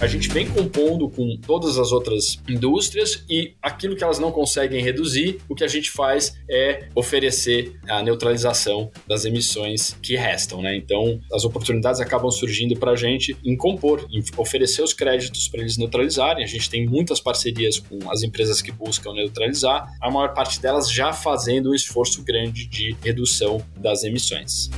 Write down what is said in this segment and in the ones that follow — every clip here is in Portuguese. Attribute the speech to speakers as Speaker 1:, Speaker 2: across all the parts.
Speaker 1: a gente vem compondo com todas as outras indústrias e aquilo que elas não conseguem reduzir, o que a gente faz é oferecer a neutralização das emissões que restam, né? Então, as oportunidades acabam surgindo para a gente em compor, em oferecer os créditos para eles neutralizarem. A gente tem muitas parcerias com as empresas que buscam neutralizar, a maior parte delas já fazendo um esforço grande de redução das emissões.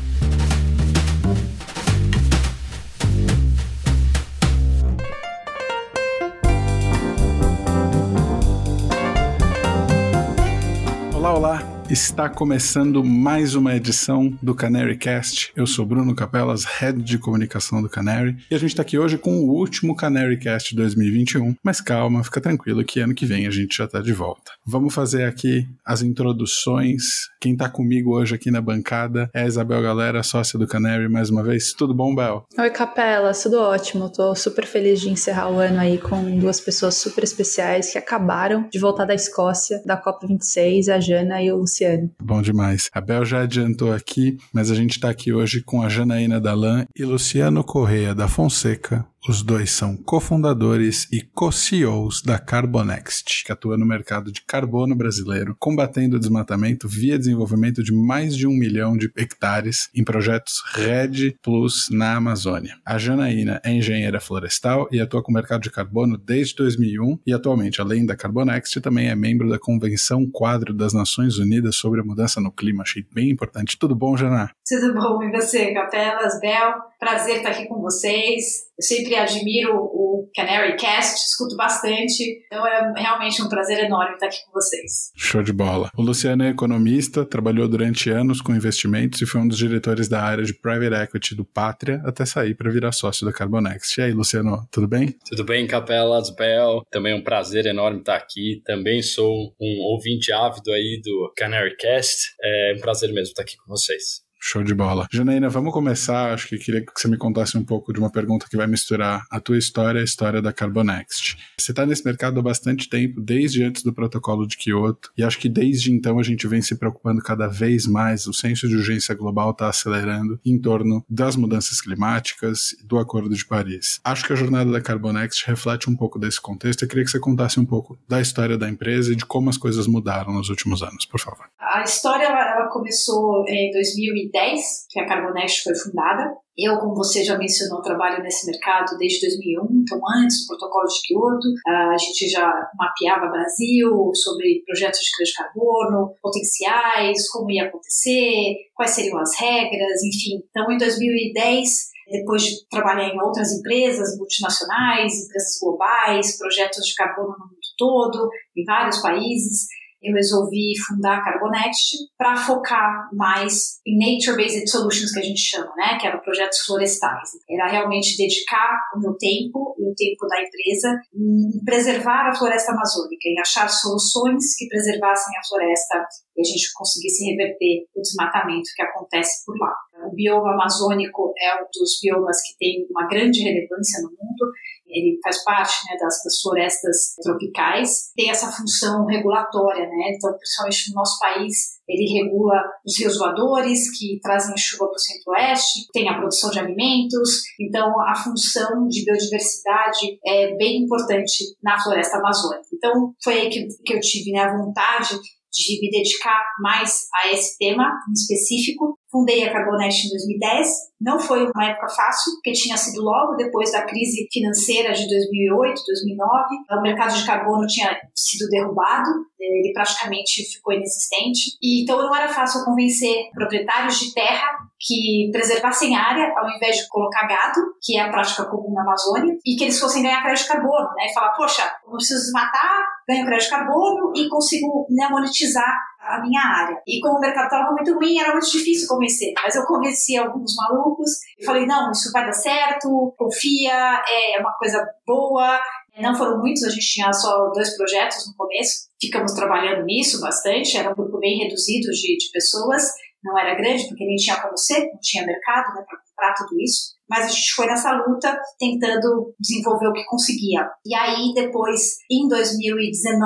Speaker 2: Está começando mais uma edição do Canary Cast. Eu sou Bruno Capelas, Head de Comunicação do Canary, e a gente está aqui hoje com o último Canary Cast 2021. Mas calma, fica tranquilo que ano que vem a gente já está de volta. Vamos fazer aqui as introduções. Quem está comigo hoje aqui na bancada é a Isabel Galera, sócia do Canary, mais uma vez. Tudo bom, Bel?
Speaker 3: Oi, Capelas, tudo ótimo. Tô super feliz de encerrar o ano aí com duas pessoas super especiais que acabaram de voltar da Escócia, da COP26, a Jana e o
Speaker 2: Bom demais. A Bel já adiantou aqui, mas a gente está aqui hoje com a Janaína Dalan e Luciano Correia da Fonseca, os dois são cofundadores e co-CEOs da Carbonext, que atua no mercado de carbono brasileiro, combatendo o desmatamento via desenvolvimento de mais de um milhão de hectares em projetos RED Plus na Amazônia. A Janaína é engenheira florestal e atua com o mercado de carbono desde 2001 e atualmente, além da Carbonext, também é membro da Convenção Quadro das Nações Unidas sobre a Mudança no Clima. Achei bem importante. Tudo bom, Jana?
Speaker 4: Tudo bom, e você, Capelas, Bel? Prazer estar aqui com vocês. Eu sempre admiro o Canary Cast, escuto bastante, então é realmente um prazer enorme estar aqui com vocês.
Speaker 2: Show de bola. O Luciano é economista, trabalhou durante anos com investimentos e foi um dos diretores da área de Private Equity do Pátria até sair para virar sócio da Carbonext. E aí, Luciano, tudo bem?
Speaker 1: Tudo bem, Capelas, Bel. Também é um prazer enorme estar aqui. Também sou um ouvinte ávido aí do Canary Cast. É um prazer mesmo estar aqui com vocês.
Speaker 2: Show de bola. Janaína, vamos começar. Acho que queria que você me contasse um pouco de uma pergunta que vai misturar a tua história e a história da Carbonext. Você está nesse mercado há bastante tempo, desde antes do protocolo de Kyoto, e acho que desde então a gente vem se preocupando cada vez mais. O senso de urgência global está acelerando em torno das mudanças climáticas e do Acordo de Paris. Acho que a jornada da Carbonext reflete um pouco desse contexto. Eu queria que você contasse um pouco da história da empresa e de como as coisas mudaram nos últimos anos, por favor.
Speaker 4: A história ela começou em 2010 2010 que a Carbonest foi fundada. Eu, como você já mencionou, trabalho nesse mercado desde 2001, então antes do protocolo de Kyoto, a gente já mapeava Brasil sobre projetos de crédito de carbono, potenciais, como ia acontecer, quais seriam as regras, enfim. Então, em 2010, depois de trabalhar em outras empresas multinacionais, empresas globais, projetos de carbono no mundo todo, em vários países, eu resolvi fundar a Carbonext para focar mais em nature-based solutions, que a gente chama, né? Que eram projetos florestais. Era realmente dedicar o meu tempo e o tempo da empresa em preservar a floresta amazônica, em achar soluções que preservassem a floresta e a gente conseguisse reverter o desmatamento que acontece por lá. O bioma amazônico é um dos biomas que tem uma grande relevância no mundo ele faz parte né, das, das, florestas tropicais, tem essa função regulatória, né? Então, principalmente no nosso país, ele regula os rios voadores que trazem chuva para o centro-oeste, tem a produção de alimentos, então a função de biodiversidade é bem importante na floresta amazônica. Então, foi aí que, que eu tive né, a vontade de me dedicar mais a esse tema em específico. Fundei a Carbonest em 2010. Não foi uma época fácil, porque tinha sido logo depois da crise financeira de 2008, 2009. O mercado de carbono tinha sido derrubado, ele praticamente ficou inexistente. E então não era fácil convencer proprietários de terra que preservassem área ao invés de colocar gado, que é a prática comum na Amazônia, e que eles fossem ganhar crédito de carbono, né? E falar, poxa, não preciso desmatar, ganho crédito de carbono e consigo né, monetizar a minha área. E como o mercado estava muito ruim, era muito difícil convencer. Mas eu convenci alguns malucos e falei, não, isso vai dar certo, confia, é uma coisa boa. Não foram muitos, a gente tinha só dois projetos no começo. Ficamos trabalhando nisso bastante, era um grupo bem reduzido de, de pessoas. Não era grande, porque nem tinha como ser, não tinha mercado né, para comprar tudo isso mas a gente foi nessa luta tentando desenvolver o que conseguia. E aí, depois, em 2019,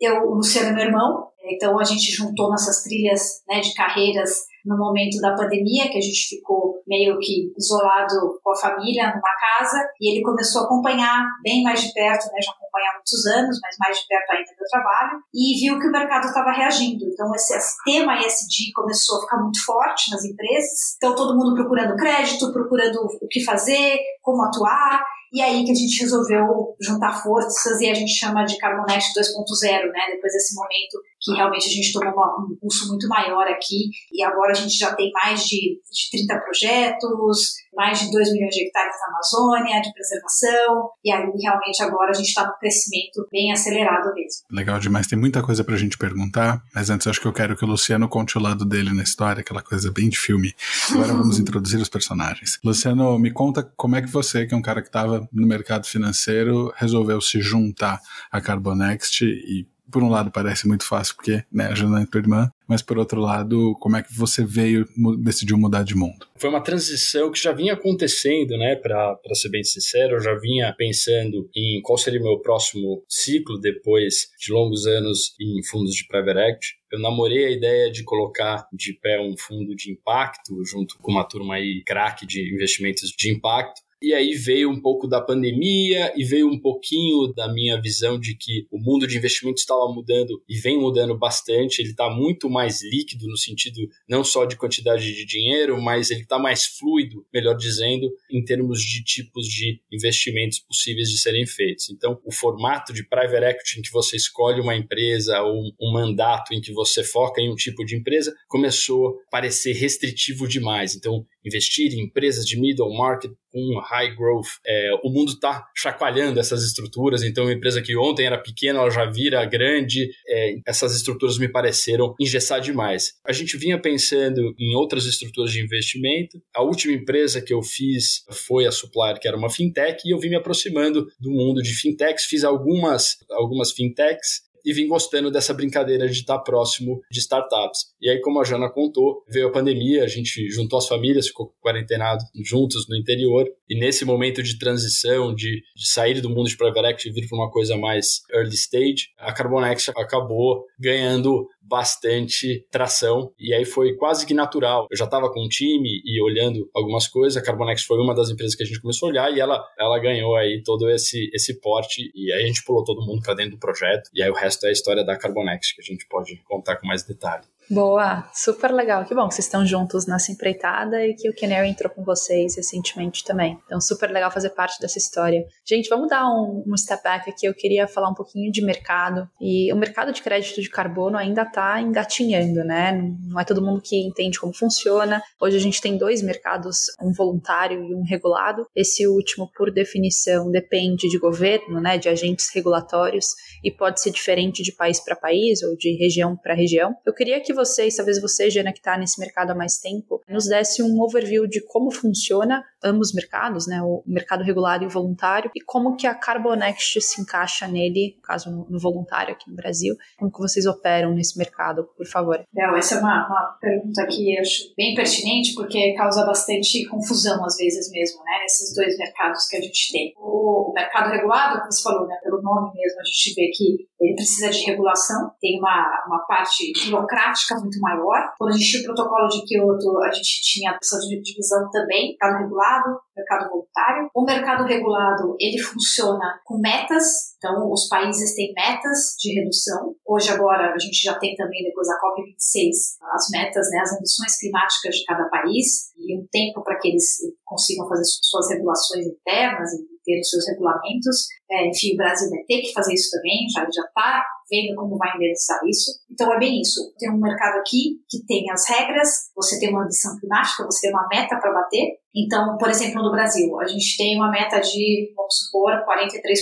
Speaker 4: eu, o Luciano, meu irmão, então a gente juntou nossas trilhas né, de carreiras no momento da pandemia, que a gente ficou meio que isolado com a família numa casa, e ele começou a acompanhar bem mais de perto, né, já acompanha há muitos anos, mas mais de perto ainda do trabalho, e viu que o mercado estava reagindo. Então, esse, esse tema ESG começou a ficar muito forte nas empresas, então todo mundo procurando crédito, procurando o que fazer, como atuar, e aí que a gente resolveu juntar forças e a gente chama de Carbonest 2.0, né? Depois desse momento que realmente a gente tomou um impulso muito maior aqui e agora a gente já tem mais de, de 30 projetos, mais de 2 milhões de hectares na Amazônia de preservação e aí realmente agora a gente está no crescimento bem acelerado mesmo.
Speaker 2: Legal demais, tem muita coisa para a gente perguntar, mas antes acho que eu quero que o Luciano conte o lado dele na história, aquela coisa bem de filme. Agora vamos introduzir os personagens. Luciano, me conta como é que você, que é um cara que estava no mercado financeiro, resolveu se juntar à Carbonext e por um lado parece muito fácil porque né, a Jana é tua irmã, mas por outro lado, como é que você veio, decidiu mudar de mundo?
Speaker 1: Foi uma transição que já vinha acontecendo, né? Para ser bem sincero, eu já vinha pensando em qual seria o meu próximo ciclo depois de longos anos em fundos de private equity. Eu namorei a ideia de colocar de pé um fundo de impacto junto com uma turma aí craque de investimentos de impacto. E aí veio um pouco da pandemia e veio um pouquinho da minha visão de que o mundo de investimentos estava mudando e vem mudando bastante. Ele está muito mais líquido no sentido não só de quantidade de dinheiro, mas ele está mais fluido, melhor dizendo, em termos de tipos de investimentos possíveis de serem feitos. Então, o formato de private equity em que você escolhe uma empresa ou um mandato em que você foca em um tipo de empresa começou a parecer restritivo demais. Então, investir em empresas de middle market com high growth. É, o mundo está chacoalhando essas estruturas, então uma empresa que ontem era pequena, ela já vira grande. É, essas estruturas me pareceram engessar demais. A gente vinha pensando em outras estruturas de investimento. A última empresa que eu fiz foi a Supplier, que era uma fintech, e eu vim me aproximando do mundo de fintechs. Fiz algumas, algumas fintechs e vim gostando dessa brincadeira de estar próximo de startups. E aí, como a Jana contou, veio a pandemia, a gente juntou as famílias, ficou quarentenado juntos no interior, e nesse momento de transição, de, de sair do mundo de private equity e vir para uma coisa mais early stage, a Carbonex acabou ganhando bastante tração e aí foi quase que natural. Eu já estava com um time e olhando algumas coisas, a Carbonex foi uma das empresas que a gente começou a olhar e ela, ela ganhou aí todo esse, esse porte e aí a gente pulou todo mundo para dentro do projeto e aí o resto é a história da Carbonex que a gente pode contar com mais detalhe.
Speaker 3: Boa, super legal. Que bom que vocês estão juntos nessa empreitada e que o Canary entrou com vocês recentemente também. Então, super legal fazer parte dessa história. Gente, vamos dar um, um step back aqui. Eu queria falar um pouquinho de mercado. E o mercado de crédito de carbono ainda está engatinhando, né? Não é todo mundo que entende como funciona. Hoje a gente tem dois mercados, um voluntário e um regulado. Esse último, por definição, depende de governo, né? De agentes regulatórios e pode ser diferente de país para país ou de região para região. Eu queria que vocês, talvez você, Jana, que está nesse mercado há mais tempo, nos desse um overview de como funciona ambos os mercados, né, o mercado regulado e o voluntário, e como que a Carbonext se encaixa nele, no caso no, voluntário aqui no Brasil, como que vocês operam nesse mercado, por favor.
Speaker 4: Bel, essa é uma, uma pergunta que eu acho bem pertinente, porque causa bastante confusão às vezes mesmo, né, nesses dois mercados que a gente tem. O, o mercado regulado, como você falou, né, pelo nome mesmo, a gente vê que ele precisa de regulação, tem uma, uma parte burocrática muito maior. Quando a gente tinha o protocolo de Kyoto, a gente tinha essa divisão também, mercado regulado, mercado voluntário. O mercado regulado, ele funciona com metas, então os países têm metas de redução. Hoje agora a gente já tem também, depois da COP26, as metas, né, as ambições climáticas de cada país e um tempo para que eles consigam fazer suas regulações internas e ter os seus regulamentos. É, enfim, o Brasil vai ter que fazer isso também, já está vendo como vai endereçar isso. Então é bem isso. Tem um mercado aqui que tem as regras, você tem uma ambição climática, você tem uma meta para bater. Então, por exemplo, no Brasil, a gente tem uma meta de, vamos supor, 43%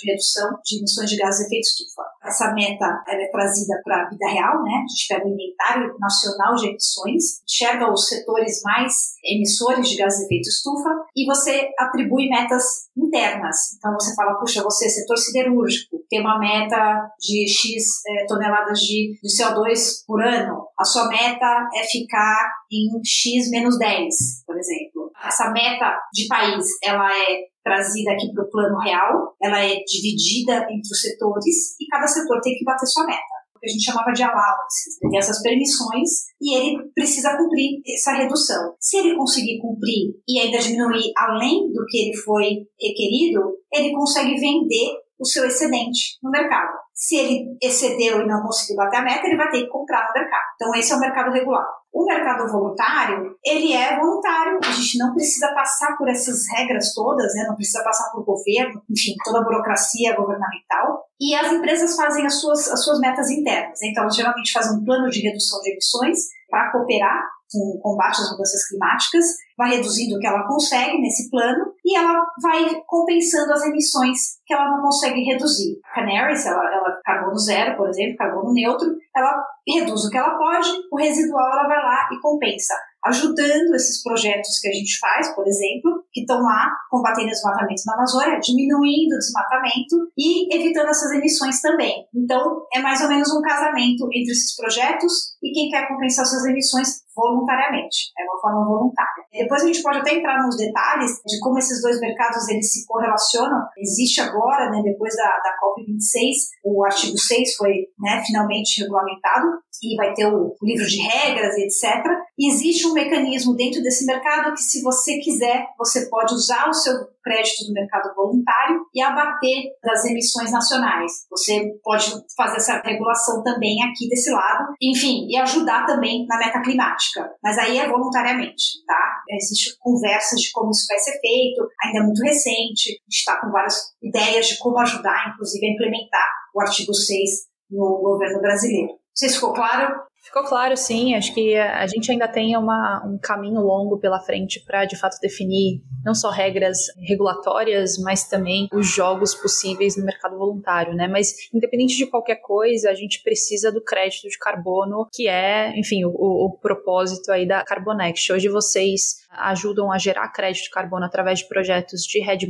Speaker 4: de redução de emissões de gases de efeito estufa. Essa meta é trazida para a vida real, né? A gente pega o inventário nacional de emissões, enxerga os setores mais emissores de gases de efeito estufa e você atribui metas internas. Então você fala, puxa, você, setor siderúrgico, tem uma meta de X é, toneladas de, de CO2 por ano. A sua meta é ficar em X menos 10, por exemplo. Essa meta de país, ela é trazida aqui para o plano real, ela é dividida entre os setores e cada setor tem que bater sua meta. que a gente chamava de allowances. Ele tem essas permissões e ele precisa cumprir essa redução. Se ele conseguir cumprir e ainda diminuir além do que ele foi requerido, ele consegue vender o seu excedente no mercado. Se ele excedeu e não conseguiu bater a meta, ele vai ter que comprar no mercado. Então, esse é o mercado regular. O mercado voluntário, ele é voluntário, a gente não precisa passar por essas regras todas, né? não precisa passar por governo, enfim, toda a burocracia governamental. E as empresas fazem as suas, as suas metas internas. Então, elas geralmente fazem um plano de redução de emissões para cooperar com o combate às mudanças climáticas, vai reduzindo o que ela consegue nesse plano e ela vai compensando as emissões que ela não consegue reduzir. Canaries, ela, ela carbono zero, por exemplo, carbono neutro, ela reduz o que ela pode, o residual ela vai lá e compensa ajudando esses projetos que a gente faz, por exemplo, que estão lá combatendo o desmatamento na Amazônia, diminuindo o desmatamento e evitando essas emissões também. Então, é mais ou menos um casamento entre esses projetos e quem quer compensar suas emissões voluntariamente, é uma forma voluntária. Depois a gente pode até entrar nos detalhes de como esses dois mercados eles se correlacionam. Existe agora, né, depois da, da COP26, o artigo 6 foi né, finalmente regulamentado e vai ter o, livro de regras, etc. E existe um mecanismo dentro desse mercado que, se você quiser, você pode usar o seu crédito do mercado voluntário e abater das emissões nacionais. Você pode fazer essa regulação também aqui desse lado, enfim, e ajudar também na meta climática. Mas aí é voluntariamente, tá? Existem conversas de como isso vai ser feito, ainda é muito recente, a gente está com várias ideias de como ajudar, inclusive, a implementar o artigo 6 no governo brasileiro. Não sei se ficou claro.
Speaker 3: Ficou claro, sim. Acho que a gente ainda tem uma, um caminho longo pela frente para, de fato, definir não só regras regulatórias, mas também os jogos possíveis no mercado voluntário, né? Mas, independente de qualquer coisa, a gente precisa do crédito de carbono, que é, enfim, o, o propósito aí da Carbonext. Hoje vocês ajudam a gerar crédito de carbono através de projetos de Red+,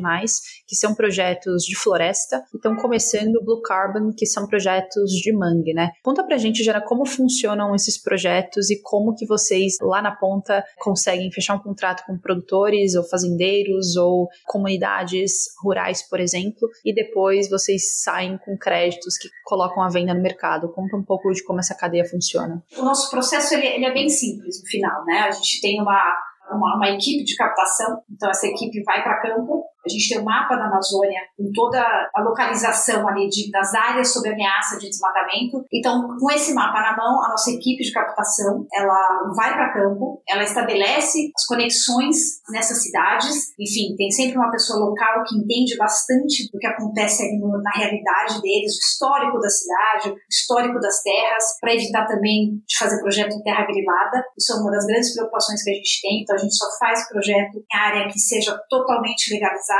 Speaker 3: que são projetos de floresta, e estão começando o Blue Carbon, que são projetos de mangue, né? Conta pra gente, Jana, como funcionam esses projetos e como que vocês, lá na ponta, conseguem fechar um contrato com produtores ou fazendeiros ou comunidades rurais, por exemplo, e depois vocês saem com créditos que colocam a venda no mercado. Conta um pouco de como essa cadeia funciona.
Speaker 4: O nosso processo ele, ele é bem simples no final, né? A gente tem uma uma, uma, equipe de captação. Então, essa equipe vai para campo, a gente tem um mapa da Amazônia com toda a localização ali de, das áreas sob ameaça de desmatamento. Então, com esse mapa na mão, a nossa equipe de captação, ela vai para campo, ela estabelece as conexões nessas cidades. Enfim, tem sempre uma pessoa local que entende bastante do que acontece ali na realidade deles, o histórico da cidade, o histórico das terras, para evitar também de fazer projeto em terra grilada. Isso é uma das grandes preocupações que a gente tem. Então, a gente só faz projeto em área que seja totalmente legalizada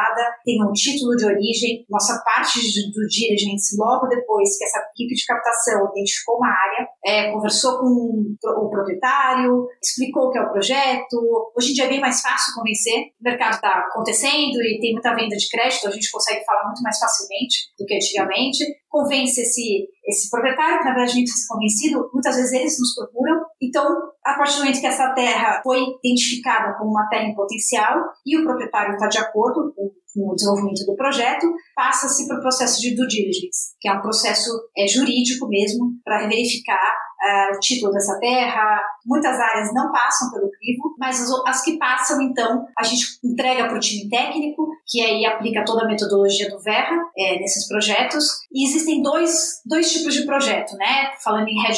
Speaker 4: tem um título de origem. Nossa parte de, do diligence, logo depois que essa equipe de captação identificou uma área, é, conversou com o proprietário, explicou o que é o projeto. Hoje em dia é bem mais fácil convencer. O mercado está acontecendo e tem muita venda de crédito, a gente consegue falar muito mais facilmente do que antigamente. Convence esse, esse proprietário, na verdade a gente ser convencido, muitas vezes eles nos procuram. Então, a partir do momento que essa terra foi identificada como uma terra em potencial e o proprietário está de acordo com o desenvolvimento do projeto, passa-se para o processo de due diligence, que é um processo é, jurídico mesmo, para verificar uh, o título dessa terra. Muitas áreas não passam pelo crivo, mas as, as que passam, então, a gente entrega para o time técnico, que aí aplica toda a metodologia do Verra é, nesses projetos. E existem dois, dois tipos de projeto, né? Falando em Red+,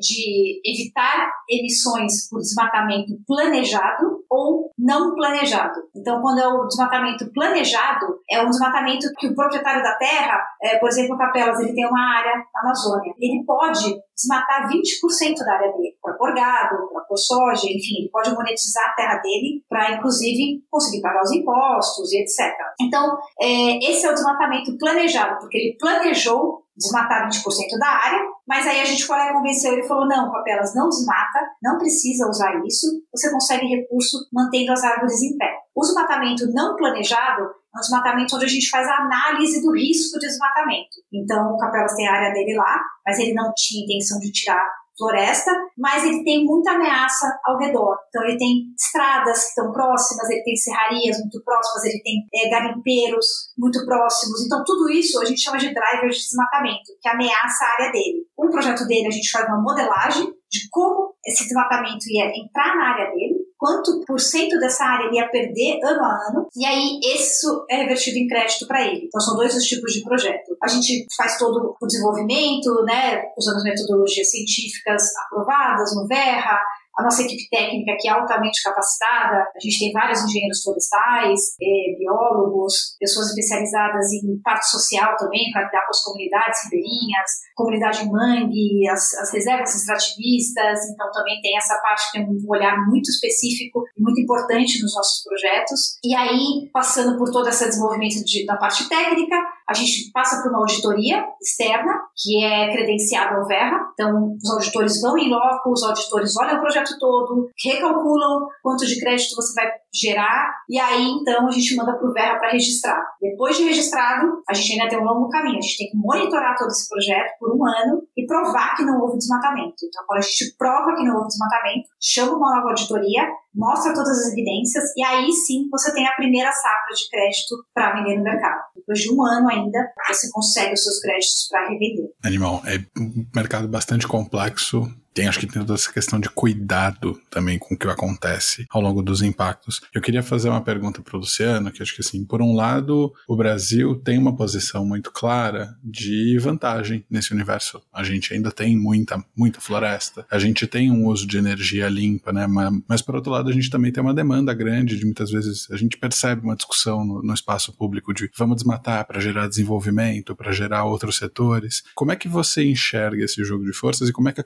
Speaker 4: de evitar emissões por desmatamento planejado não planejado. Então, quando é o desmatamento planejado, é um desmatamento que o proprietário da terra, é, por exemplo, Capelas, ele tem uma área na Amazônia, ele pode desmatar 20% da área dele, para pôr gado, para pôr soja, enfim, ele pode monetizar a terra dele para, inclusive, conseguir pagar os impostos e etc. Então, é, esse é o desmatamento planejado, porque ele planejou desmatar 20% da área, mas aí a gente foi lá e convenceu ele falou: não, Papelas, não desmata, não precisa usar isso, você consegue recurso mantendo as árvores em pé. O desmatamento não planejado é um desmatamento onde a gente faz a análise do risco de desmatamento. Então, o Capelas tem a área dele lá, mas ele não tinha intenção de tirar floresta, mas ele tem muita ameaça ao redor. Então ele tem estradas que estão próximas, ele tem serrarias muito próximas, ele tem é, garimpeiros muito próximos. Então tudo isso a gente chama de drivers de desmatamento, que ameaça a área dele. Um projeto dele a gente faz uma modelagem de como esse desmatamento ia entrar na área dele, quanto por cento dessa área ele ia perder ano a ano, e aí isso é revertido em crédito para ele. Então são dois os tipos de projeto. A gente faz todo o desenvolvimento, né, usando as metodologias científicas aprovadas no Verra, a nossa equipe técnica, que é altamente capacitada, a gente tem vários engenheiros florestais, é, biólogos, pessoas especializadas em parte social também, para lidar com as comunidades ribeirinhas, comunidade mangue, as, as reservas extrativistas, então também tem essa parte que tem um olhar muito específico e muito importante nos nossos projetos. E aí, passando por todo esse desenvolvimento de, da parte técnica, a gente passa por uma auditoria externa, que é credenciada ao Verra. Então, os auditores vão em loco, os auditores olham o projeto todo, recalculam quanto de crédito você vai gerar, e aí então a gente manda para o Verra para registrar. Depois de registrado, a gente ainda tem um longo caminho. A gente tem que monitorar todo esse projeto por um ano e provar que não houve desmatamento. Então, quando a gente prova que não houve desmatamento, chama uma nova auditoria, mostra todas as evidências, e aí sim você tem a primeira safra de crédito para vender no mercado. Depois de um ano ainda, você consegue os seus créditos para revender.
Speaker 2: Animal, é um mercado bastante complexo tem, acho que tem toda essa questão de cuidado também com o que acontece ao longo dos impactos. Eu queria fazer uma pergunta para o Luciano, que acho que assim, por um lado, o Brasil tem uma posição muito clara de vantagem nesse universo. A gente ainda tem muita, muita floresta, a gente tem um uso de energia limpa, né? Mas, mas por outro lado, a gente também tem uma demanda grande de muitas vezes a gente percebe uma discussão no, no espaço público de vamos desmatar para gerar desenvolvimento, para gerar outros setores. Como é que você enxerga esse jogo de forças e como é que a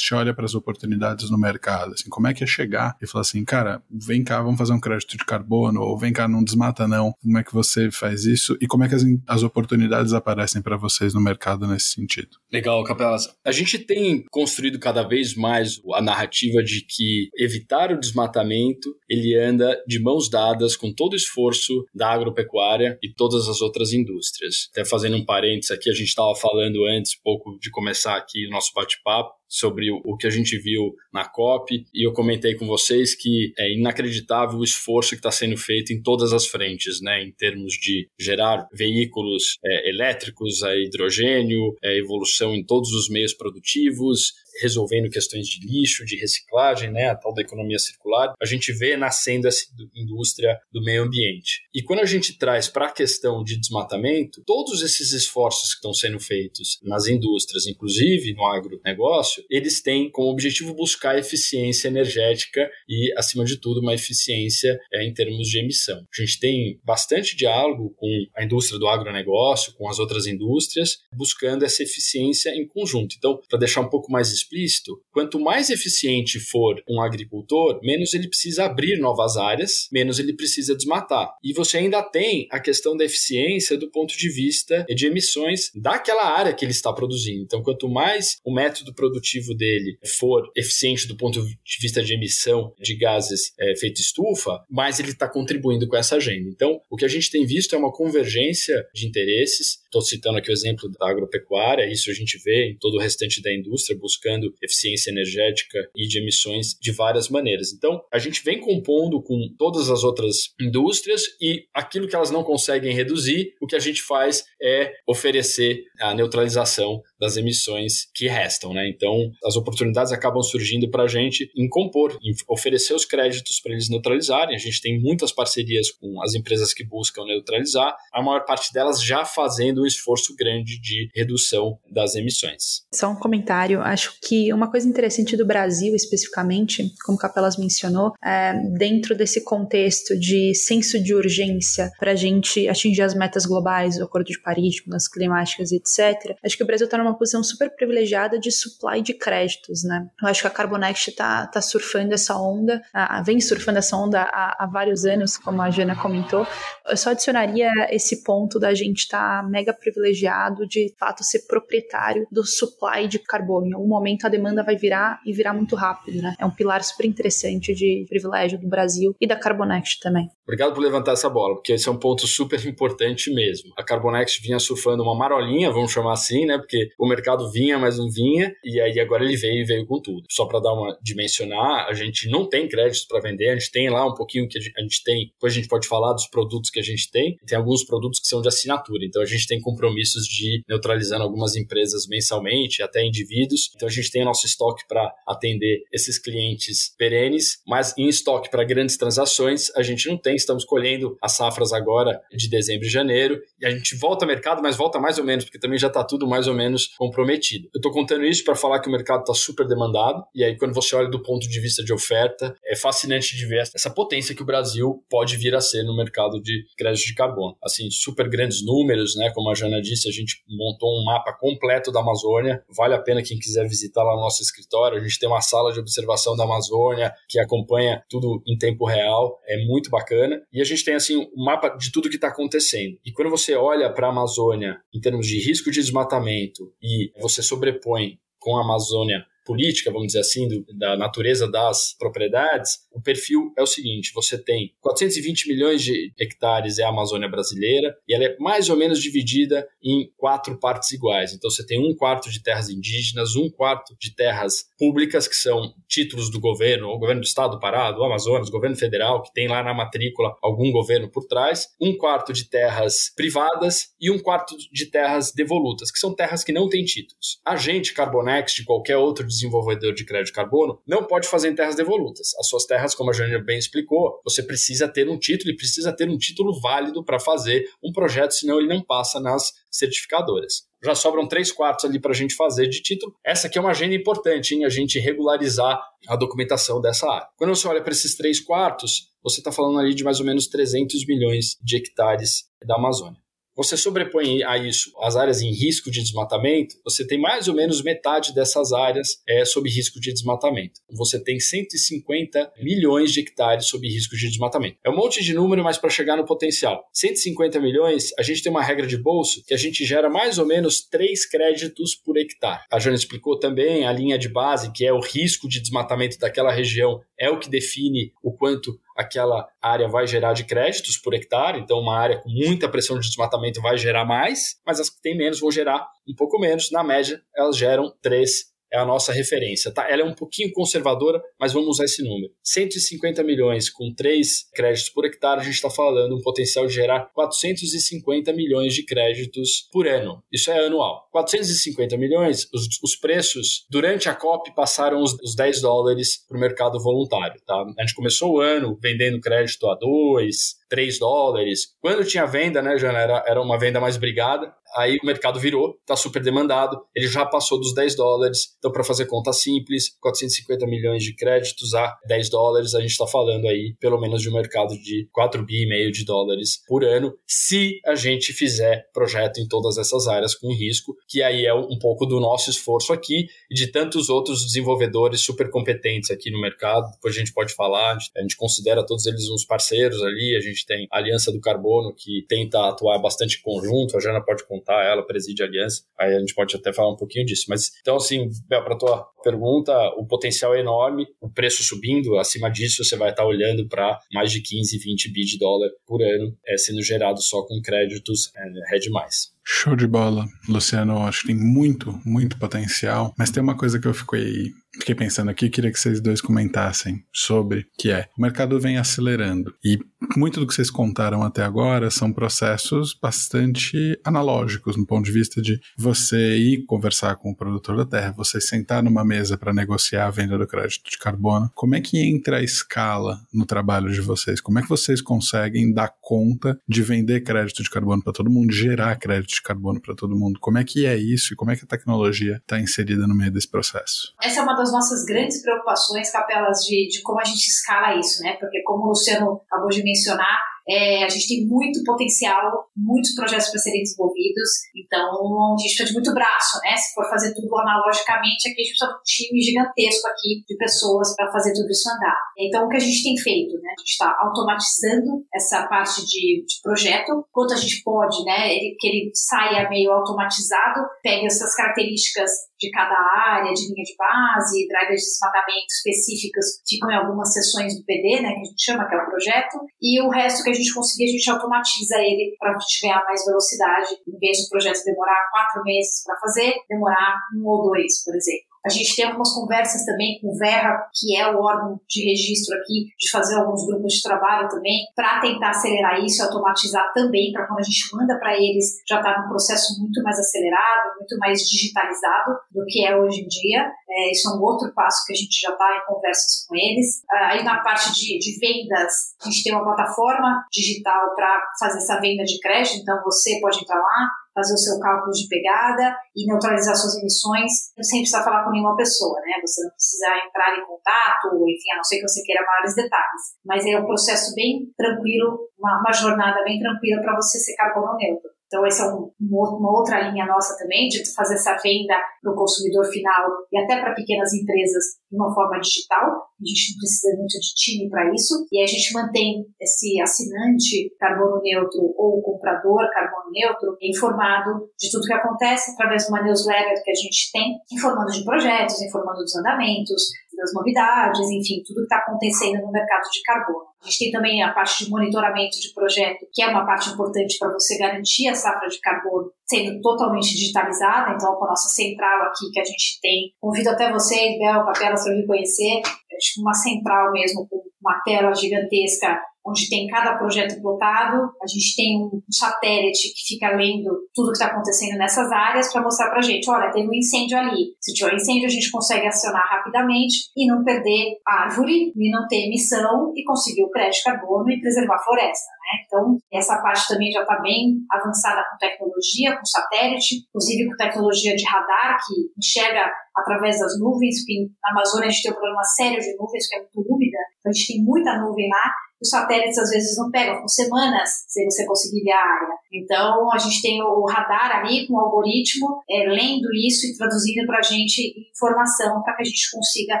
Speaker 2: Carbonext olha para as oportunidades no mercado? Assim, como é que é chegar e falar assim, cara, vem cá, vamos fazer um crédito de carbono, ou vem cá, não desmata não. Como é que você faz isso e como é que as, as oportunidades aparecem para vocês no mercado nesse sentido?
Speaker 1: Legal, Capelas. A gente tem construído cada vez mais a narrativa de que evitar o desmatamento ele anda de mãos dadas com todo o esforço da agropecuária e todas as outras indústrias. Até fazendo um parênteses aqui, a gente estava falando antes, pouco de começar aqui o nosso bate-papo, sobre o que a gente viu na COP e eu comentei com vocês que é inacreditável o esforço que está sendo feito em todas as frentes, né, em termos de gerar veículos é, elétricos a hidrogênio, é, evolução em todos os meios produtivos, resolvendo questões de lixo, de reciclagem, né, a tal da economia circular, a gente vê nascendo essa indústria do meio ambiente. E quando a gente traz para a questão de desmatamento, todos esses esforços que estão sendo feitos nas indústrias, inclusive no agronegócio, eles têm como objetivo buscar eficiência energética e, acima de tudo, uma eficiência é, em termos de emissão. A gente tem bastante diálogo com a indústria do agronegócio, com as outras indústrias, buscando essa eficiência em conjunto. Então, para deixar um pouco mais explícito, quanto mais eficiente for um agricultor, menos ele precisa abrir novas áreas, menos ele precisa desmatar. E você ainda tem a questão da eficiência do ponto de vista de emissões daquela área que ele está produzindo. Então, quanto mais o método produtivo dele for eficiente do ponto de vista de emissão de gases é, feito estufa, mais ele está contribuindo com essa agenda. Então, o que a gente tem visto é uma convergência de interesses. Estou citando aqui o exemplo da agropecuária, isso a gente vê em todo o restante da indústria buscando eficiência energética e de emissões de várias maneiras. Então, a gente vem compondo com todas as outras indústrias e aquilo que elas não conseguem reduzir, o que a gente faz é oferecer a neutralização das emissões que restam, né? Então, as oportunidades acabam surgindo para a gente em compor, em oferecer os créditos para eles neutralizarem. A gente tem muitas parcerias com as empresas que buscam neutralizar, a maior parte delas já fazendo um esforço grande de redução das emissões.
Speaker 3: Só um comentário, acho que uma coisa interessante do Brasil especificamente, como Capelas mencionou, é dentro desse contexto de senso de urgência para a gente atingir as metas globais, o Acordo de Paris, mudanças climáticas, etc. Acho que o Brasil está numa posição super privilegiada de supply de créditos, né? Eu acho que a Carbonext está tá surfando essa onda, a, vem surfando essa onda há, há, vários anos, como a Jana comentou. Eu só adicionaria esse ponto da gente estar tá mega privilegiado de, de fato, ser proprietário do supply de carbono. Em algum momento a demanda vai virar e virar muito rápido, né? É um pilar super interessante de privilégio do Brasil e da Carbonext também.
Speaker 1: Obrigado por levantar essa bola, porque esse é um ponto super importante mesmo. A Carbonext vinha surfando uma marolinha, vamos chamar assim, né? Porque o mercado vinha, mas não vinha, e aí agora ele veio e veio com tudo. Só para dar uma dimensionar, a gente não tem créditos para vender, a gente tem lá um pouquinho que a gente tem, depois a gente pode falar dos produtos que a gente tem, tem alguns produtos que são de assinatura, então a gente tem compromissos de neutralizando algumas empresas mensalmente, até indivíduos, então a gente tem nosso estoque para atender esses clientes perenes, mas em estoque para grandes transações a gente não tem, estamos colhendo as safras agora de dezembro e janeiro, e a gente volta ao mercado, mas volta mais ou menos, porque também já está tudo mais ou comprometido. Eu estou contando isso para falar que o mercado está super demandado, e aí quando você olha do ponto de vista de oferta, é fascinante de ver essa potência que o Brasil pode vir a ser no mercado de crédito de carbono. Assim, super grandes números, né? Como a Jana disse, a gente montou um mapa completo da Amazônia. Vale a pena quem quiser visitar lá no nosso escritório. A gente tem uma sala de observação da Amazônia que acompanha tudo em tempo real. É muito bacana. E a gente tem assim um mapa de tudo que está acontecendo. E quando você olha para a Amazônia em termos de risco de desmatamento e você sobrepõe com a Amazônia política, vamos dizer assim, do, da natureza das propriedades, o perfil é o seguinte: você tem 420 milhões de hectares é a Amazônia brasileira e ela é mais ou menos dividida em quatro partes iguais. Então você tem um quarto de terras indígenas, um quarto de terras públicas, que são títulos do governo, o governo do estado do Pará, do Amazonas, governo federal, que tem lá na matrícula algum governo por trás, um quarto de terras privadas e um quarto de terras devolutas, que são terras que não têm títulos. A gente, Carbonex, de qualquer outro desenvolvedor de crédito de carbono, não pode fazer em terras devolutas. As suas terras, como a Jânia bem explicou, você precisa ter um título e precisa ter um título válido para fazer um projeto, senão ele não passa nas certificadoras. Já sobram três quartos ali para a gente fazer de título. Essa aqui é uma agenda importante, hein? A gente regularizar a documentação dessa área. Quando você olha para esses três quartos, você está falando ali de mais ou menos 300 milhões de hectares da Amazônia. Você sobrepõe a isso as áreas em risco de desmatamento, você tem mais ou menos metade dessas áreas é, sob risco de desmatamento. Você tem 150 milhões de hectares sob risco de desmatamento. É um monte de número, mas para chegar no potencial. 150 milhões, a gente tem uma regra de bolso que a gente gera mais ou menos 3 créditos por hectare. A Jana explicou também a linha de base, que é o risco de desmatamento daquela região, é o que define o quanto aquela área vai gerar de créditos por hectare, então uma área com muita pressão de desmatamento vai gerar mais, mas as que têm menos vão gerar um pouco menos, na média elas geram 3 é a nossa referência, tá? Ela é um pouquinho conservadora, mas vamos usar esse número. 150 milhões com 3 créditos por hectare, a gente está falando um potencial de gerar 450 milhões de créditos por ano. Isso é anual. 450 milhões, os, os preços durante a COP passaram os, os 10 dólares para o mercado voluntário, tá? A gente começou o ano vendendo crédito a 2, 3 dólares. Quando tinha venda, né, Jana, era, era uma venda mais brigada. Aí o mercado virou, está super demandado, ele já passou dos 10 dólares. Então, para fazer conta simples, 450 milhões de créditos a 10 dólares, a gente está falando aí pelo menos de um mercado de 4 bi e meio de dólares por ano, se a gente fizer projeto em todas essas áreas com risco, que aí é um pouco do nosso esforço aqui e de tantos outros desenvolvedores super competentes aqui no mercado. Depois a gente pode falar, a gente considera todos eles uns parceiros ali, a gente tem a Aliança do Carbono que tenta atuar bastante conjunto, a Jana pode contar montar ela, preside a aliança. Aí a gente pode até falar um pouquinho disso. Mas então, assim, para tua pergunta, o potencial é enorme, o preço subindo, acima disso você vai estar olhando para mais de 15, 20 bi de dólar por ano é, sendo gerado só com créditos é, demais.
Speaker 2: Show de bola, Luciano. Acho que tem muito, muito potencial. Mas tem uma coisa que eu fiquei, fiquei pensando aqui, queria que vocês dois comentassem sobre, que é o mercado vem acelerando. E muito do que vocês contaram até agora são processos bastante analógicos, no ponto de vista de você ir conversar com o produtor da terra, você sentar numa mesa para negociar a venda do crédito de carbono. Como é que entra a escala no trabalho de vocês? Como é que vocês conseguem dar conta de vender crédito de carbono para todo mundo, gerar crédito de carbono para todo mundo. Como é que é isso e como é que a tecnologia está inserida no meio desse processo?
Speaker 4: Essa é uma das nossas grandes preocupações, capelas, de, de como a gente escala isso, né? Porque como o Luciano acabou de mencionar, é, a gente tem muito potencial, muitos projetos para serem desenvolvidos, então a gente precisa de muito braço, né? Se for fazer tudo analogicamente, aqui a gente precisa de um time gigantesco aqui de pessoas para fazer tudo isso andar. Então, o que a gente tem feito, né? A gente está automatizando essa parte de, de, projeto, quanto a gente pode, né? Ele, que ele saia meio automatizado, pegue essas características de cada área, de linha de base, drivers de desmatamento específicos ficam em algumas seções do PD, né, que a gente chama, que é o projeto, e o resto que a gente conseguir, a gente automatiza ele para a gente ganhar mais velocidade, em vez do projeto demorar quatro meses para fazer, demorar um ou dois, por exemplo. A gente tem algumas conversas também com o Verra, que é o órgão de registro aqui, de fazer alguns grupos de trabalho também, para tentar acelerar isso e automatizar também, para quando a gente manda para eles, já está num processo muito mais acelerado, muito mais digitalizado do que é hoje em dia. É, isso é um outro passo que a gente já está em conversas com eles. Ah, aí na parte de, de vendas, a gente tem uma plataforma digital para fazer essa venda de crédito, então você pode entrar lá, fazer o seu cálculo de pegada e neutralizar suas emissões sem precisar falar com nenhuma pessoa, né? Você não precisa entrar em contato, enfim, a não ser que você queira maiores detalhes. Mas é um processo bem tranquilo, uma, uma jornada bem tranquila para você ser carbono neutro. Então, essa é um, uma outra linha nossa também, de fazer essa venda para o consumidor final e até para pequenas empresas de uma forma digital. A gente não precisa muito de time para isso. E a gente mantém esse assinante carbono neutro ou comprador carbono neutro informado de tudo que acontece através de uma newsletter que a gente tem, informando de projetos, informando dos andamentos, das novidades, enfim, tudo que está acontecendo no mercado de carbono. A gente tem também a parte de monitoramento de projeto, que é uma parte importante para você garantir a safra de carbono sendo totalmente digitalizada, então com a nossa central aqui que a gente tem. Convido até vocês, Bel, Papela, para me conhecer. É tipo uma central mesmo, com uma tela gigantesca onde tem cada projeto plotado, a gente tem um satélite que fica lendo tudo que está acontecendo nessas áreas para mostrar para a gente, olha, teve um incêndio ali. Se tiver um incêndio, a gente consegue acionar rapidamente e não perder árvore, e não ter emissão e conseguir o crédito carbono e preservar a floresta. Né? Então, essa parte também já está bem avançada com tecnologia, com satélite, inclusive com tecnologia de radar que enxerga através das nuvens, porque na Amazônia a gente tem um problema sério de nuvens, que é muito úmida, então a gente tem muita nuvem lá, os satélites às vezes não pegam com semanas se você conseguir ver a área. Então a gente tem o radar ali com o algoritmo é, lendo isso e traduzindo para a gente informação para que a gente consiga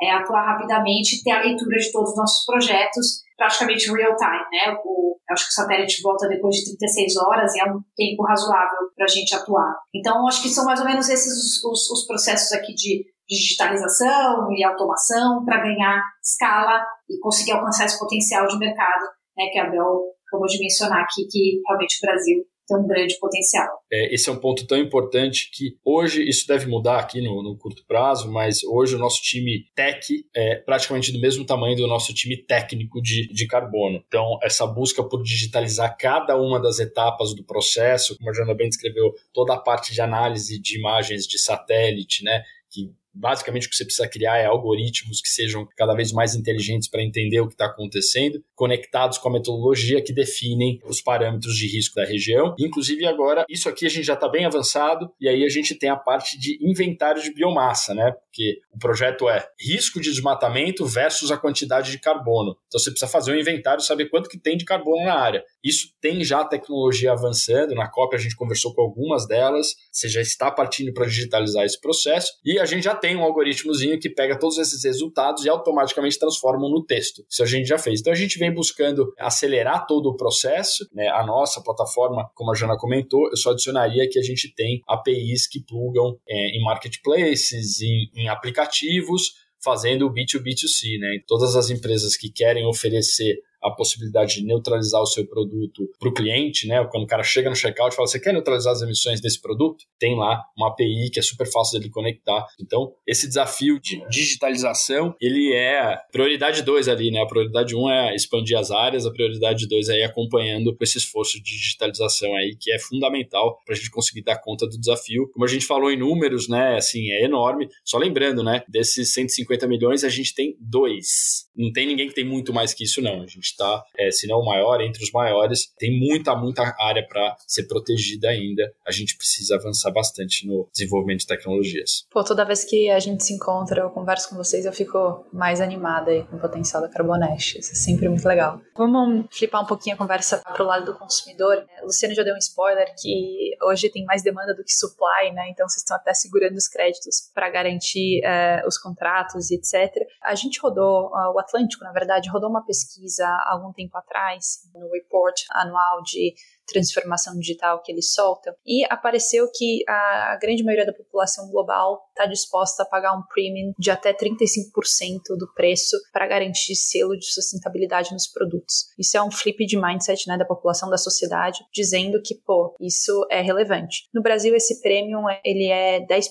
Speaker 4: é, atuar rapidamente e ter a leitura de todos os nossos projetos praticamente real time, né? O, acho que o satélite volta depois de 36 horas e é um tempo razoável para a gente atuar. Então acho que são mais ou menos esses os, os, os processos aqui de digitalização e automação para ganhar escala e conseguir alcançar esse potencial de mercado, né, que a Bel acabou de mencionar aqui, que realmente o Brasil tem um grande potencial.
Speaker 1: É, esse é um ponto tão importante que hoje isso deve mudar aqui no, no, curto prazo, mas hoje o nosso time tech é praticamente do mesmo tamanho do nosso time técnico de, de carbono. Então, essa busca por digitalizar cada uma das etapas do processo, como a Jana bem descreveu, toda a parte de análise de imagens de satélite, né? Que Basicamente, o que você precisa criar é algoritmos que sejam cada vez mais inteligentes para entender o que está acontecendo, conectados com a metodologia que definem os parâmetros de risco da região. Inclusive, agora, isso aqui a gente já está bem avançado, e aí a gente tem a parte de inventário de biomassa, né? Porque o projeto é risco de desmatamento versus a quantidade de carbono. Então, você precisa fazer um inventário, saber quanto que tem de carbono na área. Isso tem já tecnologia avançando, na COP a gente conversou com algumas delas, você já está partindo para digitalizar esse processo, e a gente já tem um algoritmozinho que pega todos esses resultados e automaticamente transforma no texto. Isso a gente já fez. Então a gente vem buscando acelerar todo o processo. Né? A nossa plataforma, como a Jana comentou, eu só adicionaria que a gente tem APIs que plugam é, em marketplaces, em, em aplicativos, fazendo o B2B2C, né? Todas as empresas que querem oferecer a possibilidade de neutralizar o seu produto para o cliente, né? Quando o cara chega no checkout e fala, você quer neutralizar as emissões desse produto? Tem lá uma API que é super fácil dele conectar. Então, esse desafio de digitalização, ele é prioridade 2 ali, né? A prioridade 1 um é expandir as áreas, a prioridade 2 é ir acompanhando esse esforço de digitalização aí, que é fundamental para a gente conseguir dar conta do desafio. Como a gente falou em números, né? Assim, é enorme. Só lembrando, né? Desses 150 milhões, a gente tem dois. Não tem ninguém que tem muito mais que isso, não. A gente está, é, se não o maior, entre os maiores. Tem muita, muita área para ser protegida ainda. A gente precisa avançar bastante no desenvolvimento de tecnologias.
Speaker 3: Pô, toda vez que a gente se encontra, eu converso com vocês, eu fico mais animada aí com o potencial da Carbonest. Isso é sempre muito legal. Vamos flipar um pouquinho a conversa para o lado do consumidor. O Luciano já deu um spoiler que hoje tem mais demanda do que supply, né? Então vocês estão até segurando os créditos para garantir é, os contratos e etc. A gente rodou, o Atlântico, na verdade, rodou uma pesquisa algum tempo atrás, no report anual de transformação digital que eles soltam. E apareceu que a grande maioria da população global está disposta a pagar um premium de até 35% do preço para garantir selo de sustentabilidade nos produtos. Isso é um flip de mindset né, da população, da sociedade, dizendo que, pô, isso é relevante. No Brasil, esse premium ele é 10%,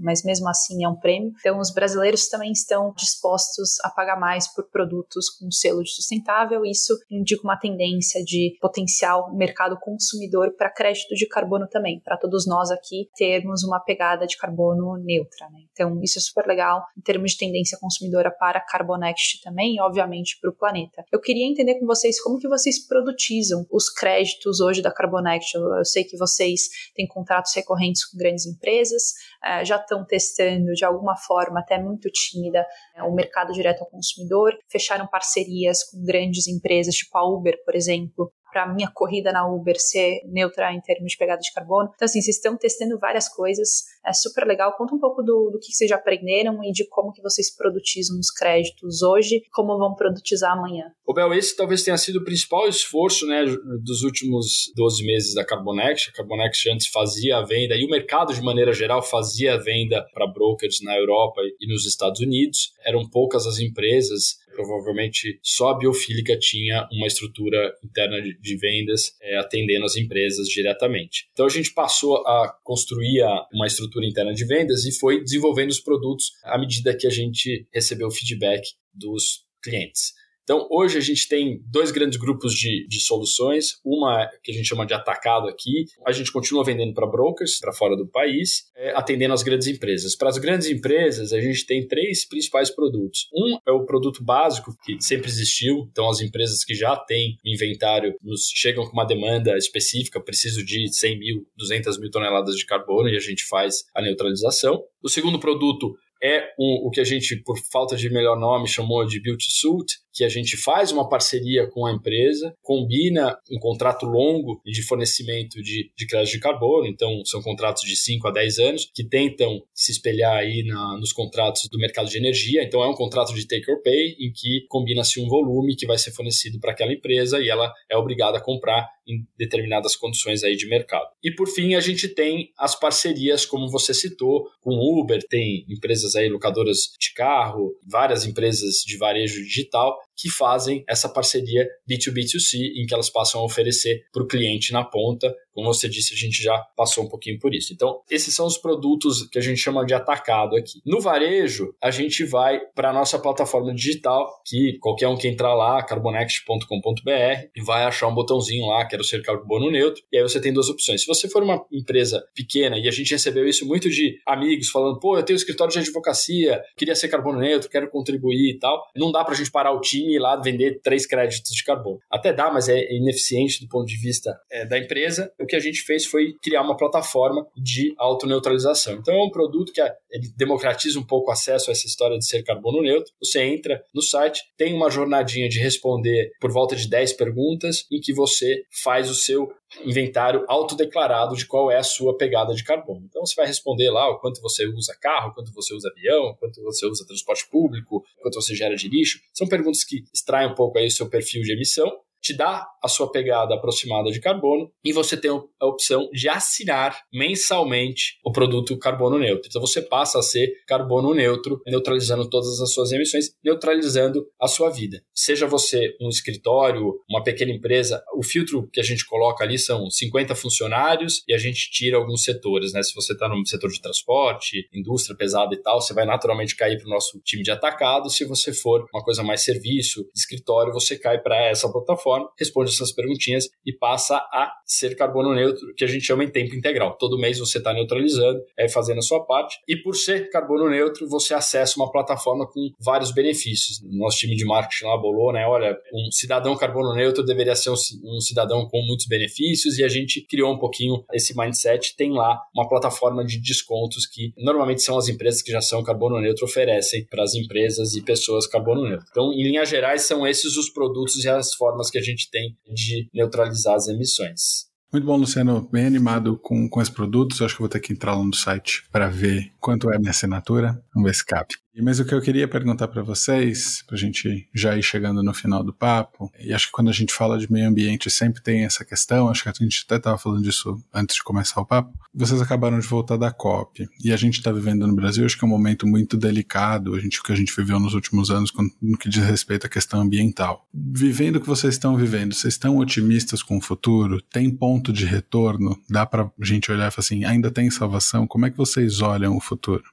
Speaker 3: mas mesmo assim é um prêmio. Então, os brasileiros também estão dispostos a pagar mais por produtos com selo de sustentável. Isso indica uma tendência de potencial mercado consumidor para crédito de carbono também, para todos nós aqui termos uma pegada de carbono neutra. Né? Então, isso é super legal em termos de tendência consumidora para Carbonext também, e obviamente para o planeta. Eu queria entender com vocês como que vocês produtizam os créditos hoje da Carbonext. Eu, eu sei que vocês têm contratos recorrentes com grandes empresas, eh, já estão testando de alguma forma, até muito tímida, eh, o mercado direto ao consumidor, fecharam parcerias com grandes empresas, tipo a Uber, por exemplo, para minha corrida na Uber ser neutra em termos de pegada de carbono. Então, assim, vocês estão testando várias coisas, é super legal. Conta um pouco do, do que vocês já aprenderam e de como que vocês produtizam os créditos hoje como vão produtizar amanhã.
Speaker 1: O Bel, esse talvez tenha sido o principal esforço né, dos últimos 12 meses da Carbonext. A Carbonext antes fazia a venda, e o mercado de maneira geral fazia a venda para brokers na Europa e nos Estados Unidos. Eram poucas as empresas provavelmente só a biofílica tinha uma estrutura interna de, vendas é, atendendo as empresas diretamente. Então a gente passou a construir uma estrutura interna de vendas e foi desenvolvendo os produtos à medida que a gente recebeu o feedback dos clientes. Então, hoje a gente tem dois grandes grupos de, de soluções. Uma que a gente chama de atacado aqui. A gente continua vendendo para brokers, para fora do país, é, atendendo as grandes empresas. Para as grandes empresas, a gente tem três principais produtos. Um é o produto básico, que sempre existiu. Então, as empresas que já têm inventário nos chegam com uma demanda específica, preciso de 100 mil, 200 mil toneladas de carbono, e a gente faz a neutralização. O segundo produto é um, o que a gente, por falta de melhor nome, chamou de build to suit, que a gente faz uma parceria com a empresa, combina um contrato longo de fornecimento de, de crédito de carbono, então são contratos de 5 a 10 anos, que tentam se espelhar aí na, nos contratos do mercado de energia, então é um contrato de take or pay, em que combina-se um volume que vai ser fornecido para aquela empresa e ela é obrigada a comprar em determinadas condições aí de mercado. E por fim, a gente tem as parcerias, como você citou, com Uber, tem empresas aí locadoras de carro, várias empresas de varejo digital que fazem essa parceria B2B2C, em que elas passam a oferecer para o cliente na ponta. Como você disse, a gente já passou um pouquinho por isso. Então, esses são os produtos que a gente chama de atacado aqui. No varejo, a gente vai para a nossa plataforma digital, que qualquer um que entrar lá, carbonext.com.br, vai achar um botãozinho lá, quero ser carbono neutro, e aí você tem duas opções. Se você for uma empresa pequena, e a gente recebeu isso muito de amigos falando, pô, eu tenho um escritório de advocacia, queria ser carbono neutro, quero contribuir e tal, não dá para a gente parar o time ir lá vender três créditos de carbono. Até dá, mas é ineficiente do ponto de vista é, da empresa. O que a gente fez foi criar uma plataforma de autoneutralização. Então é um produto que é, ele democratiza um pouco o acesso a essa história de ser carbono neutro. Você entra no site, tem uma jornadinha de responder por volta de 10 perguntas, em que você faz o seu inventário autodeclarado de qual é a sua pegada de carbono. Então você vai responder lá o quanto você usa carro, quanto você usa avião, quanto você usa transporte público, quanto você gera de lixo. São perguntas que extraem um pouco aí o seu perfil de emissão te dá a sua pegada aproximada de carbono e você tem a opção de assinar mensalmente o produto carbono neutro. Então você passa a ser carbono neutro, neutralizando todas as suas emissões, neutralizando a sua vida. Seja você um escritório, uma pequena empresa, o filtro que a gente coloca ali são 50 funcionários e a gente tira alguns setores, né? Se você está no setor de transporte, indústria pesada e tal, você vai naturalmente cair para o nosso time de atacado. Se você for uma coisa mais serviço, escritório, você cai para essa plataforma plataforma, responde essas perguntinhas e passa a ser carbono neutro, que a gente chama em tempo integral. Todo mês você está neutralizando, é, fazendo a sua parte. E por ser carbono neutro, você acessa uma plataforma com vários benefícios. Nosso time de marketing lá bolou, né? Olha, um cidadão carbono neutro deveria ser um, um cidadão com muitos benefícios e a gente criou um pouquinho esse mindset. Tem lá uma plataforma de descontos que normalmente são as empresas que já são carbono neutro oferecem para as empresas e pessoas carbono neutro. Então, em linhas gerais, são esses os produtos e as formas que a gente tem de neutralizar as emissões.
Speaker 2: Muito bom, Luciano. Bem animado com, com esses produtos. Eu acho que vou ter que entrar lá no site para ver quanto é minha assinatura. Vamos ver se cabe. Mas o que eu queria perguntar para vocês, para a gente já ir chegando no final do papo, e acho que quando a gente fala de meio ambiente sempre tem essa questão, acho que a gente até estava falando disso antes de começar o papo. Vocês acabaram de voltar da COP, e a gente está vivendo no Brasil, acho que é um momento muito delicado, a gente, o que a gente viveu nos últimos anos no que diz respeito à questão ambiental. Vivendo o que vocês estão vivendo, vocês estão otimistas com o futuro? Tem ponto de retorno? Dá para a gente olhar e falar assim, ainda tem salvação? Como é que vocês olham o futuro?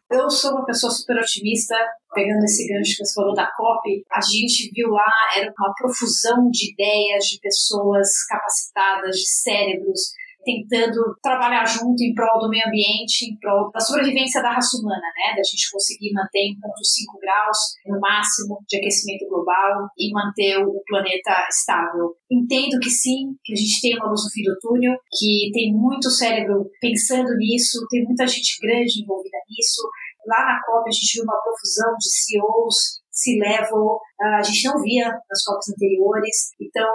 Speaker 4: Eu sou uma pessoa super otimista pegando esse gancho que você falou da COP, a gente viu lá, era uma profusão de ideias, de pessoas capacitadas, de cérebros, tentando trabalhar junto em prol do meio ambiente, em prol da sobrevivência da raça humana, né? Da gente conseguir manter 1,5 graus no máximo de aquecimento global e manter o planeta estável. Entendo que sim, que a gente tem uma luz no fim do túnel, que tem muito cérebro pensando nisso, tem muita gente grande envolvida nisso, Lá na COP a gente viu uma profusão de CEOs, C-level, a gente não via nas COPs anteriores. Então,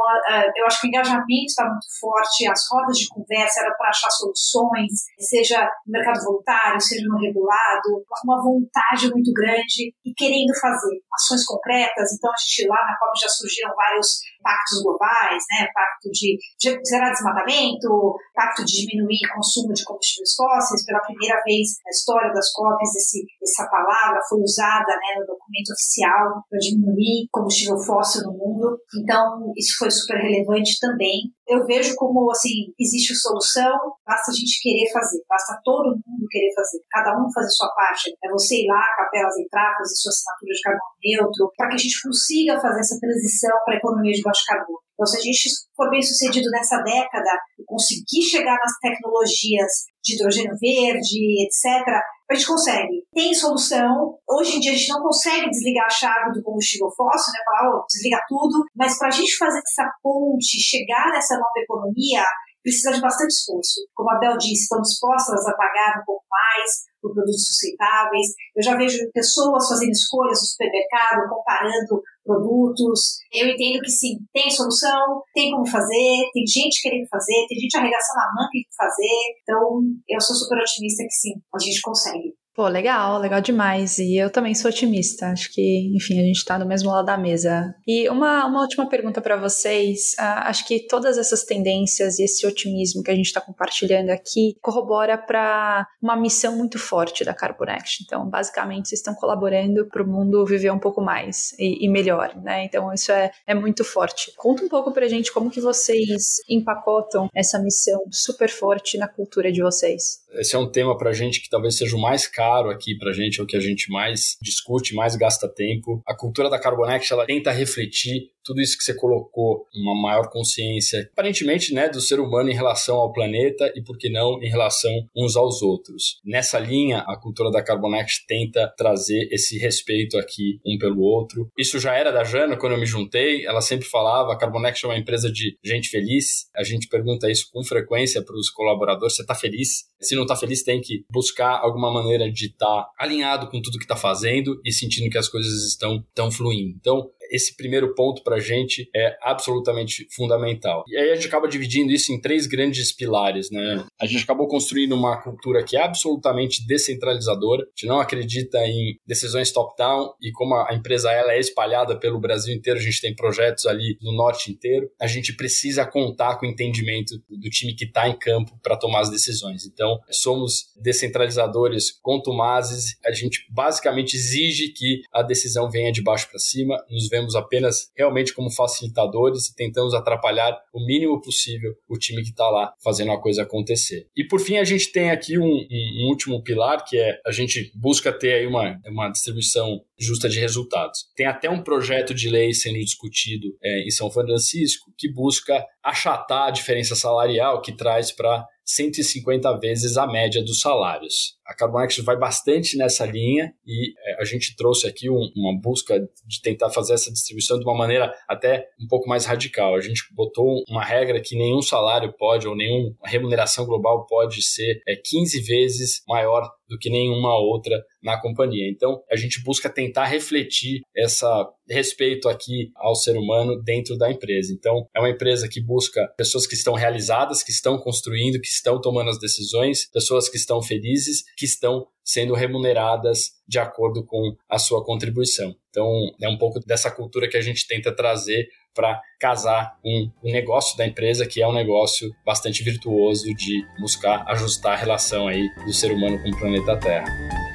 Speaker 4: eu acho que o engajamento está muito forte, as rodas de conversa eram para achar soluções, seja no mercado voluntário, seja no regulado, uma vontade muito grande e querendo fazer ações concretas. Então, a gente lá na COP já surgiram vários pactos globais, né? Pacto de zerar desmatamento, pacto de diminuir o consumo de combustíveis fósseis. Pela primeira vez na história das COPs, esse, essa palavra foi usada né, no documento oficial para diminuir combustível fóssil no mundo. Então, isso foi super relevante também. Eu vejo como, assim, existe solução, basta a gente querer fazer, basta todo mundo querer fazer, cada um fazer sua parte. É você ir lá, capelas entrar, fazer sua assinatura de carbono neutro, para que a gente consiga fazer essa transição para a economia de baixo carbono. Então, se a gente for bem sucedido nessa década e conseguir chegar nas tecnologias de hidrogênio verde, etc., a gente consegue. Tem solução. Hoje em dia a gente não consegue desligar a chave do combustível fóssil, né? Falar, oh, desliga tudo. Mas para a gente fazer essa ponte, chegar nessa nova economia, precisa de bastante esforço. Como a Bel disse, estão dispostas a pagar um pouco mais por produtos sustentáveis. Eu já vejo pessoas fazendo escolhas no supermercado, comparando produtos. Eu entendo que sim, tem solução, tem como fazer, tem gente querendo fazer, tem gente arregaçando a manga querendo fazer. Então, eu sou super otimista que sim, a gente consegue.
Speaker 3: Pô, legal, legal demais. E eu também sou otimista. Acho que, enfim, a gente está no mesmo lado da mesa. E uma, uma última pergunta para vocês. Uh, acho que todas essas tendências e esse otimismo que a gente está compartilhando aqui corrobora para uma missão muito forte da Carbonext. Então, basicamente, vocês estão colaborando para o mundo viver um pouco mais e, e, melhor, né? Então, isso é, é muito forte. Conta um pouco para a gente como que vocês empacotam essa missão super forte na cultura de vocês.
Speaker 1: Esse é um tema para a gente que talvez seja o mais caro aqui para a gente, é o que a gente mais discute, mais gasta tempo. A cultura da Carbonext, ela tenta refletir tudo isso que você colocou, uma maior consciência, aparentemente, né, do ser humano em relação ao planeta e, por que não, em relação uns aos outros. Nessa linha, a cultura da Carbonext tenta trazer esse respeito aqui um pelo outro. Isso já era da Jana quando eu me juntei, ela sempre falava, a Carbonext é uma empresa de gente feliz. A gente pergunta isso com frequência para os colaboradores, você está feliz? Se não está feliz, tem que buscar alguma maneira de estar tá alinhado com tudo que está fazendo e sentindo que as coisas estão tão fluindo. Então, esse primeiro ponto para a gente é absolutamente fundamental. E aí a gente acaba dividindo isso em três grandes pilares, né? A gente acabou construindo uma cultura que é absolutamente descentralizadora. A gente não acredita em decisões top-down e como a empresa ela é espalhada pelo Brasil inteiro, a gente tem projetos ali no norte inteiro. A gente precisa contar com o entendimento do time que está em campo para tomar as decisões. Então, somos descentralizadores contumazes. A gente basicamente exige que a decisão venha de baixo para cima. Nos vemos apenas realmente como facilitadores e tentamos atrapalhar o mínimo possível o time que está lá fazendo a coisa acontecer. E por fim, a gente tem aqui um, um, um, último pilar, que é a gente busca ter aí uma, uma distribuição justa de resultados. Tem até um projeto de lei sendo discutido é, em São Francisco que busca achatar a diferença salarial que traz para 150 vezes a média dos salários. A Carbonex vai bastante nessa linha e é, a gente trouxe aqui um, uma busca de tentar fazer essa distribuição de uma maneira até um pouco mais radical. A gente botou uma regra que nenhum salário pode ou nenhuma remuneração global pode ser é, 15 vezes maior do que nenhuma outra na companhia. Então, a gente busca tentar refletir essa respeito aqui ao ser humano dentro da empresa. Então, é uma empresa que busca pessoas que estão realizadas, que estão construindo, que estão tomando as decisões, pessoas que estão felizes que estão sendo remuneradas de acordo com a sua contribuição. Então, é um pouco dessa cultura que a gente tenta trazer para casar um, um negócio da empresa que é um negócio bastante virtuoso de buscar ajustar a relação aí do ser humano com o planeta Terra.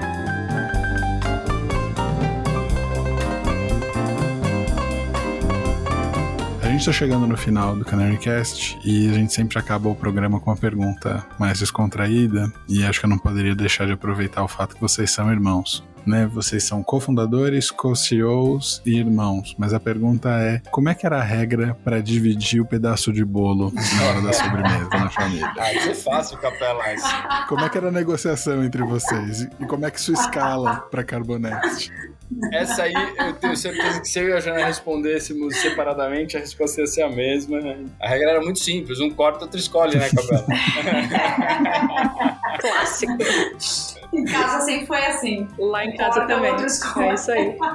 Speaker 2: Gente está chegando no final do Canarycast e a gente sempre acaba o programa com uma pergunta mais descontraída e acho que eu não poderia deixar de aproveitar o fato que vocês são irmãos né? Vocês são cofundadores, co-CEOs e irmãos. Mas a pergunta é: como é que era a regra para dividir o pedaço de bolo na hora da sobremesa na família?
Speaker 1: Ah, isso é fácil, Capela.
Speaker 2: Como é que era a negociação entre vocês? E como é que isso escala para Carbonext?
Speaker 1: Essa aí, eu tenho certeza que se eu e a Jana respondêssemos separadamente, a resposta ia ser a mesma. Né? A regra era muito simples: um corta, outro escolhe, né, Capela?
Speaker 3: Clássico.
Speaker 4: Em casa sempre foi assim.
Speaker 3: Lá em casa também. É isso aí.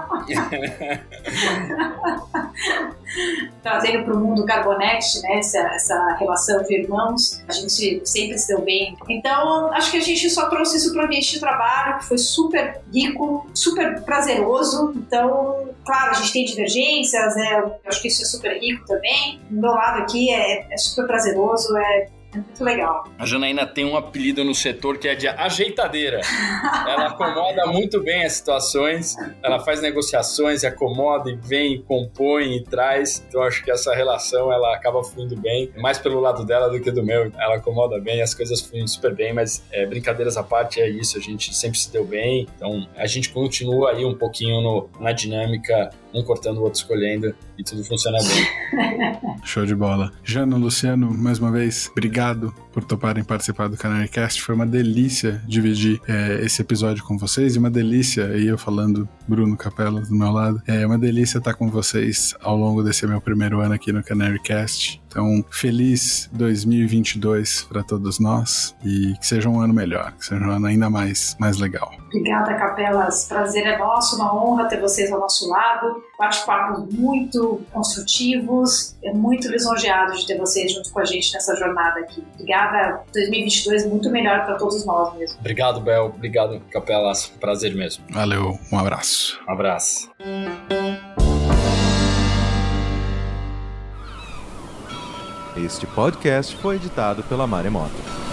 Speaker 4: Trazendo para o mundo Carbonext, né, essa, essa relação de irmãos, a gente sempre se deu bem. Então, acho que a gente só trouxe isso para o ambiente de trabalho, que foi super rico, super prazeroso. Então, claro, a gente tem divergências, né, eu acho que isso é super rico também. Do meu lado aqui é, é super prazeroso, é muito legal.
Speaker 1: A Janaína tem um apelido no setor que é de ajeitadeira. ela acomoda muito bem as situações, ela faz negociações, acomoda e vem, compõe e traz. Então acho que essa relação ela acaba fluindo bem, mais pelo lado dela do que do meu. Ela acomoda bem, as coisas fluem super bem, mas é, brincadeiras à parte é isso, a gente sempre se deu bem. Então a gente continua aí um pouquinho no, na dinâmica um cortando, o outro escolhendo e tudo funciona bem.
Speaker 2: Show de bola. Jana, Luciano, mais uma vez, obrigado por toparem participar do Canarycast. Foi uma delícia dividir é, esse episódio com vocês e uma delícia, e eu falando Bruno Capela do meu lado, é uma delícia estar com vocês ao longo desse meu primeiro ano aqui no Canarycast. Então, feliz 2022 para todos nós e que seja um ano melhor, que seja um ano ainda mais, mais legal.
Speaker 4: Obrigada, Capelas. Prazer é nosso, uma honra ter vocês ao nosso lado. Bate-papos muito construtivos. É muito lisonjeado de ter vocês junto com a gente nessa jornada aqui. Obrigada. 2022 muito melhor para todos nós mesmo.
Speaker 1: Obrigado, Bel. Obrigado, Capelas. Prazer mesmo.
Speaker 2: Valeu. Um abraço.
Speaker 1: Um abraço.
Speaker 5: Este podcast foi editado pela Maremoto.